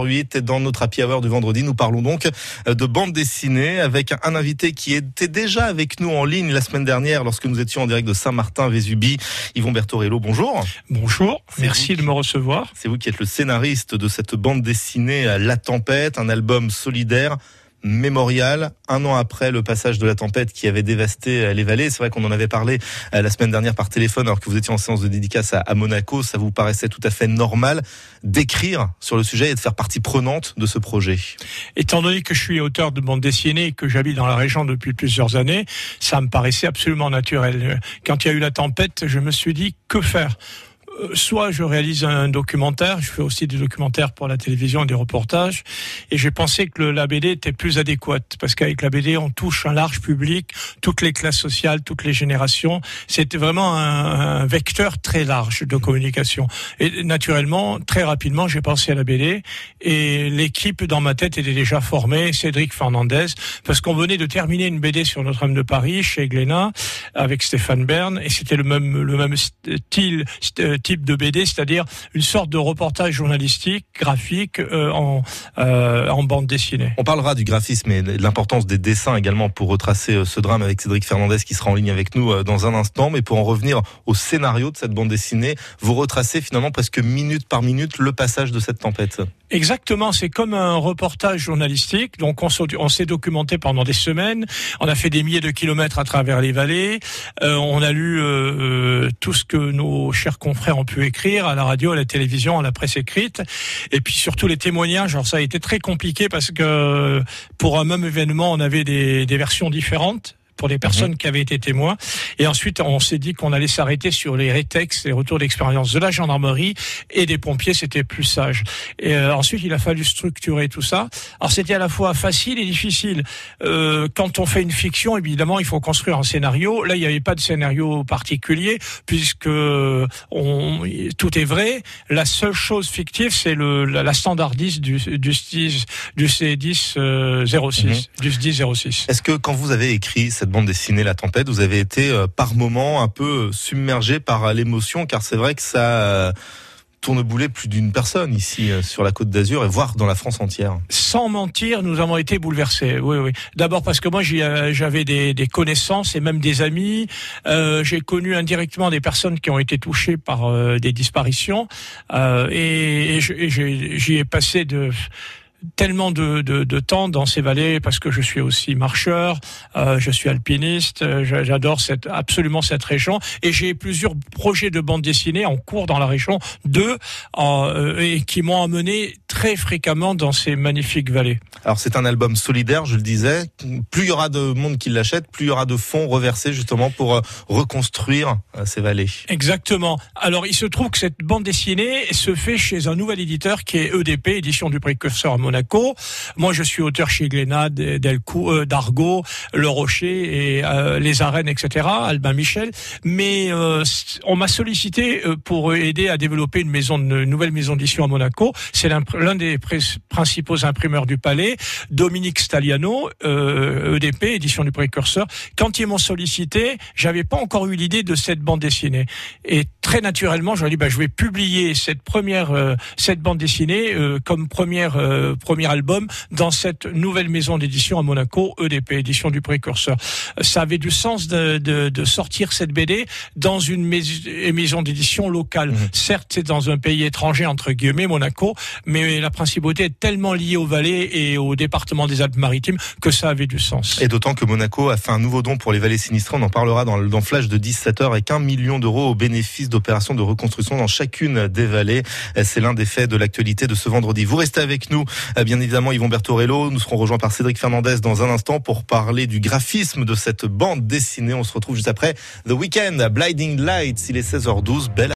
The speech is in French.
8 dans notre happy hour du vendredi, nous parlons donc de bande dessinée avec un invité qui était déjà avec nous en ligne la semaine dernière lorsque nous étions en direct de Saint-Martin-Vésubie. Yvon Bertorello, bonjour. Bonjour, merci de me recevoir. C'est vous qui êtes le scénariste de cette bande dessinée La Tempête, un album solidaire mémorial, un an après le passage de la tempête qui avait dévasté euh, les vallées. C'est vrai qu'on en avait parlé euh, la semaine dernière par téléphone alors que vous étiez en séance de dédicace à Monaco. Ça vous paraissait tout à fait normal d'écrire sur le sujet et de faire partie prenante de ce projet Étant donné que je suis auteur de bande dessinée et que j'habite dans la région depuis plusieurs années, ça me paraissait absolument naturel. Quand il y a eu la tempête, je me suis dit que faire? euh, soit je réalise un documentaire, je fais aussi des documentaires pour la télévision et des reportages, et j'ai pensé que la BD était plus adéquate, parce qu'avec la BD, on touche un large public, toutes les classes sociales, toutes les générations. C'était vraiment un, vecteur très large de communication. Et naturellement, très rapidement, j'ai pensé à la BD, et l'équipe dans ma tête était déjà formée, Cédric Fernandez, parce qu'on venait de terminer une BD sur Notre-Dame de Paris, chez Glénat, avec Stéphane Bern, et c'était le même, le même style type de BD, c'est-à-dire une sorte de reportage journalistique, graphique euh, en, euh, en bande dessinée. On parlera du graphisme et de l'importance des dessins également pour retracer euh, ce drame avec Cédric Fernandez qui sera en ligne avec nous dans un instant. Mais pour en revenir au scénario de cette bande dessinée, vous retracez finalement presque minute par minute le passage de cette tempête. Exactement, c'est comme un reportage journalistique. Donc on s'est documenté pendant des semaines, on a fait des milliers de kilomètres à travers les vallées, on a lu tout ce que nos chers confrères ont pu écrire à la radio, à la télévision, à la presse écrite, et puis surtout les témoignages. Alors ça a été très compliqué parce que pour un même événement, on avait des, des versions différentes pour les personnes mhm. qui avaient été témoins. Et ensuite, on s'est dit qu'on allait s'arrêter sur les rétextes, les retours d'expérience de la gendarmerie et des pompiers. C'était plus sage. Et euh, ensuite, il a fallu structurer tout ça. Alors, c'était à la fois facile et difficile. Euh, quand on fait une fiction, évidemment, il faut construire un scénario. Là, il n'y avait pas de scénario particulier puisque on, tout est vrai. La seule chose fictive, c'est le la, la standardise du du, du C10 euh, 06, mhm. du 10 06. Est-ce que quand vous avez écrit cette bande dessinée La Tempête, vous avez été euh, par moments un peu submergé par l'émotion, car c'est vrai que ça euh, tourne boulet plus d'une personne ici euh, sur la côte d'Azur et voire dans la France entière. Sans mentir, nous avons été bouleversés. Oui, oui. D'abord parce que moi j'avais des, connaissances et même des amis. Euh, j'ai connu indirectement des personnes qui ont été touchées par des disparitions euh, et j'y ai passé de tellement de, de, de, temps dans ces vallées parce que je suis aussi marcheur, euh, je suis alpiniste, euh, j'adore cette, absolument cette région et j'ai plusieurs projets de bande dessinée en cours dans la région, deux, euh, et qui m'ont amené très fréquemment dans ces magnifiques vallées. Alors c'est un album solidaire, je le disais. Plus il y aura de monde qui l'achète, plus il y aura de fonds reversés justement pour reconstruire ces vallées. Exactement. Alors il se trouve que cette bande dessinée se fait chez un nouvel éditeur qui est EDP, édition du précurseur à Monaco. Moi je suis auteur chez Glénat, Delcou, euh, d'Argo, Le Rocher et Les Arènes, etc. Albin Michel. Mais on m'a sollicité pour aider à développer une maison, une nouvelle maison d'édition à Monaco. C'est l'un des principaux imprimeurs du Palais, Dominique Staliano, euh, EDP, édition du précurseur. Quand ils m'ont sollicité, j'avais pas encore eu l'idée de cette bande dessinée. Et très naturellement, je ai dit, bah, je vais publier cette première, euh, cette bande dessinée euh, comme première, euh, premier album dans cette nouvelle maison d'édition à Monaco, EDP, édition du précurseur. Ça avait du sens de, de, de sortir cette BD dans une maison d'édition locale. Mmh. Certes, c'est dans un pays étranger, entre guillemets, Monaco, mais la principauté est tellement liée aux vallées et au département des Alpes-Maritimes que ça avait du sens. Et d'autant que Monaco a fait un nouveau don pour les vallées sinistrées. On en parlera dans, dans Flash de 17 heures avec un million d'euros au bénéfice d'opérations de reconstruction dans chacune des vallées. C'est l'un des faits de l'actualité de ce vendredi. Vous restez avec nous, bien évidemment, Yvon Bertorello. Nous serons rejoints par Cédric Fernandez dans un instant pour parler du graphisme de cette bande dessinée. On se retrouve juste après The Weekend, Blinding Lights. Il est 16h12. Belle